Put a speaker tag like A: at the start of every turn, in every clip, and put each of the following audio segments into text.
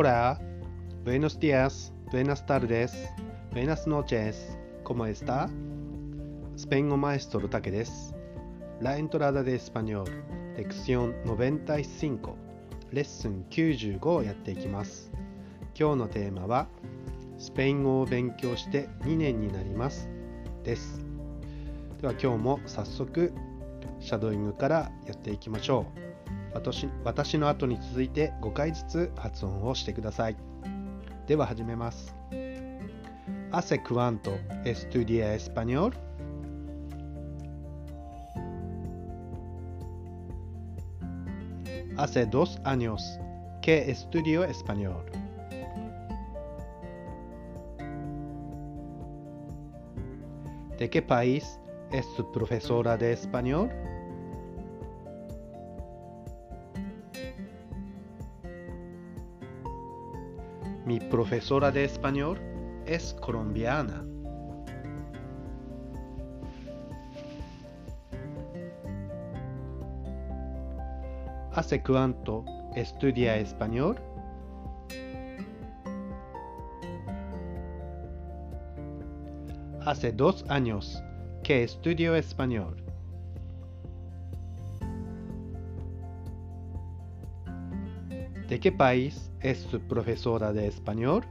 A: Hola, buenos días, buenas tardes, buenas noches, ¿cómo está? スペイン語マエストロタケです。La entrada de español, lección 95, レッスン95をやっていきます。今日のテーマは、スペイン語を勉強して2年になります。です。では今日も早速、シャドーイングからやっていきましょう。私私の後に続いて5回ずつ発音をしてください。では始めます。Hace cuánto estudia español? Hace dos años que estudio español. ¿De qué país es su profesora de español? Mi profesora de español es colombiana. ¿Hace cuánto estudia español? Hace dos años que estudio español. ¿De qué país es su profesora de español?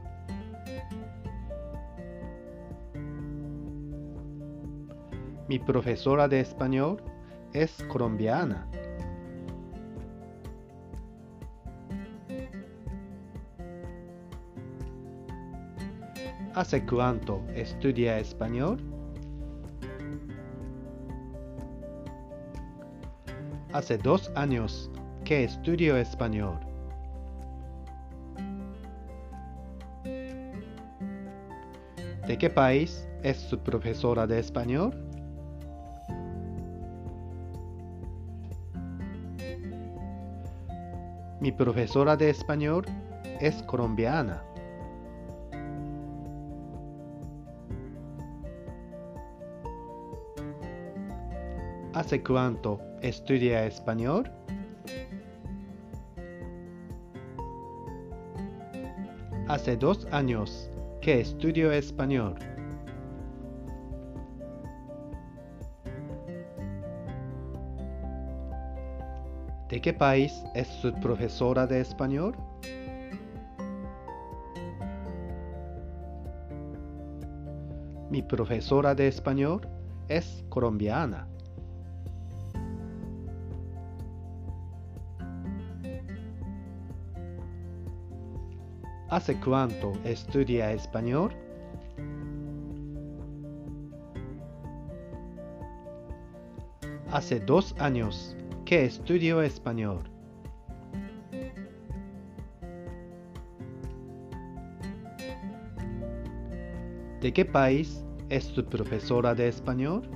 A: Mi profesora de español es colombiana. ¿Hace cuánto estudia español? Hace dos años que estudio español. ¿De qué país es su profesora de español? Mi profesora de español es colombiana. ¿Hace cuánto estudia español? Hace dos años que estudio español. ¿De qué país es su profesora de español? Mi profesora de español es colombiana. ¿Hace cuánto estudia español? Hace dos años que estudio español. ¿De qué país es su profesora de español?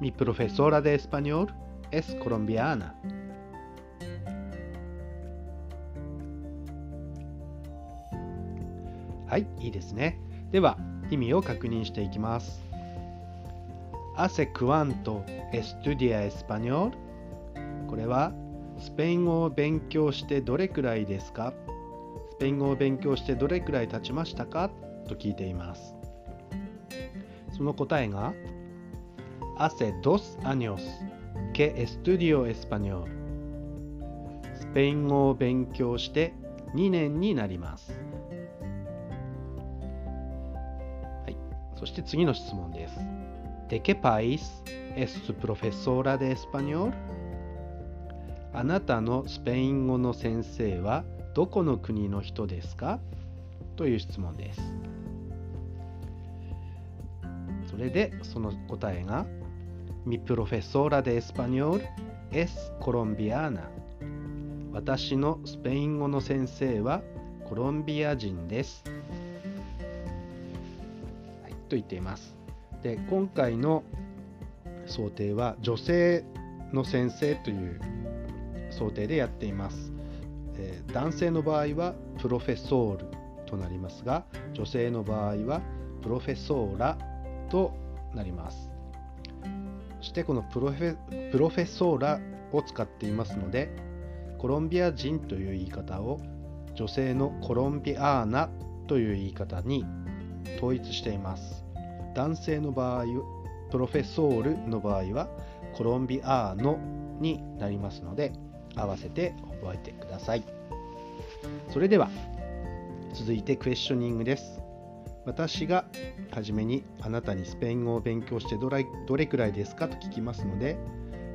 A: Mi profesora de español es colombiana. はい、いいですね。では、意味を確認していきます。Hace cuánto estudia español? これは、スペイン語を勉強してどれくらいですかスペイン語を勉強してどれくらい経ちましたかと聞いています。その答えが、Hace dos años que estudio español? スペイン語を勉強して2年になります。はい、そして次の質問です。¿De qué país es su profesora de español? あなたのスペイン語の先生はどこの国の人ですかという質問です。それでその答えが Mi profesora de español es colombiana. 私のスペイン語の先生はコロンビア人です。はい、と言っています。で、今回の想定は女性の先生という想定でやっています。えー男性の場合はプロフェソールとなりますが、女性の場合はプロフェソーラとなります。そしてこのプロフェプロフェソーラを使っていますのでコロンビア人という言い方を女性のコロンビアーナという言い方に統一しています。男性の場合プロフェソールの場合はコロンビアーノになりますので合わせて覚えてください。それでは続いてクエスチョニングです。私がはじめにあなたにスペイン語を勉強してどれくらいですかと聞きますので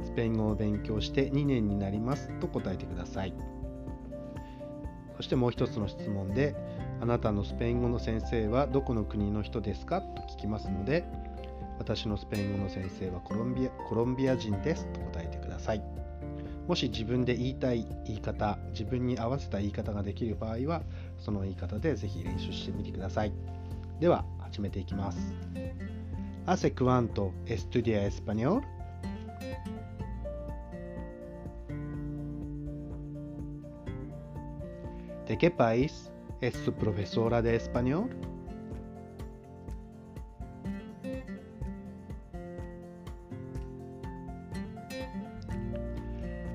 A: スペイン語を勉強して2年になりますと答えてください。そしてもう一つの質問であなたのスペイン語の先生はどこの国の人ですかと聞きますので私のスペイン語の先生はコロンビアコロンビア人ですと答えてください。もし自分で言いたい言い方自分に合わせた言い方ができる場合はその言い方でぜひ練習してみてください。では始めていきます ¿Hace cuánto estudia español? ¿De qué país es su profesora de español?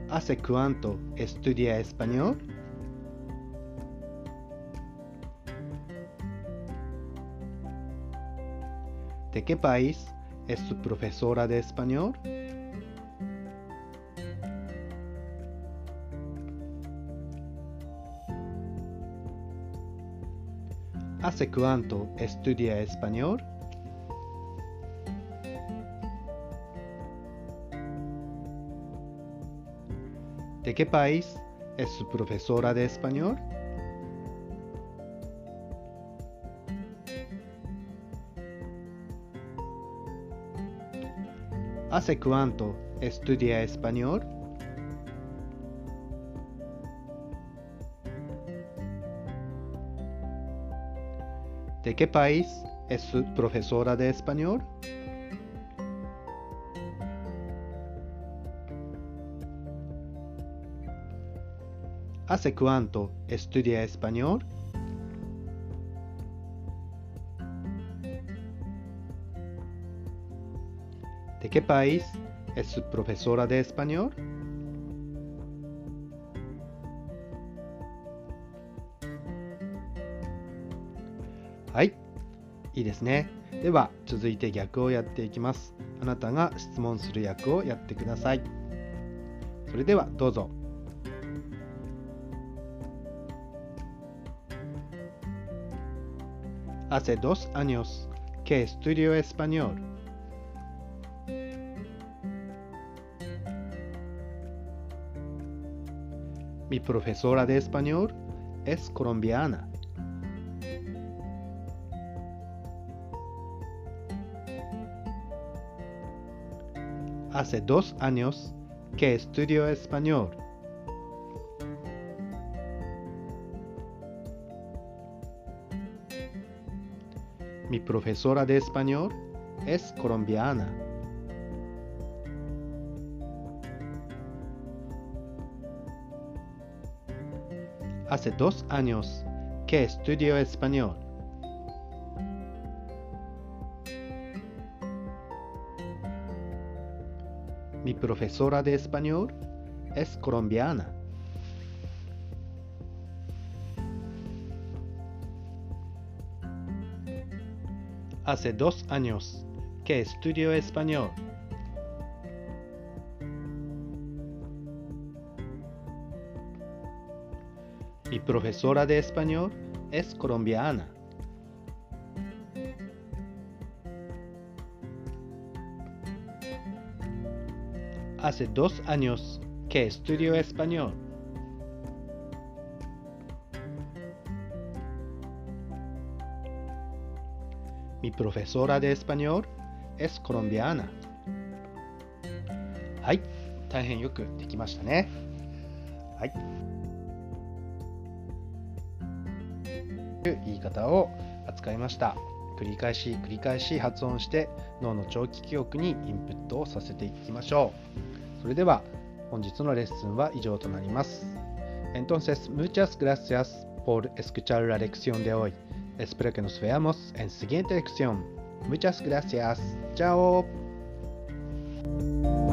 A: ¿Hace cuánto estudia español? ¿De qué país es su profesora de español? ¿Hace cuánto estudia español? ¿De qué país es su profesora de español? ¿Hace cuánto estudia español? ¿De qué país es su profesora de español? ¿Hace cuánto estudia español? ¿De qué país es su profesora de español? はい、いいですね。では、続いて逆をやっていきます。あなたが質問する役をやってください。それでは、どうぞ。Hace dos años que estudio español. Mi profesora de español es colombiana. Hace dos años que estudio español. Mi profesora de español es colombiana. Hace dos años que estudio español. Mi profesora de español es colombiana. Hace dos años que estudio español. Mi profesora de español es colombiana. Hace dos años que estudio español. Mi profesora de español es colombiana. はい、大変よくできましたね。はい。 いう言い方を扱いました。繰り返し繰り返し発音して脳の長期記憶にインプットをさせていきましょう。それでは本日のレッスンは以上となります。Entonces, muchas gracias por escuchar la lección de hoy. Espero que nos veamos en siguiente lección. Muchas gracias. Chao. ます。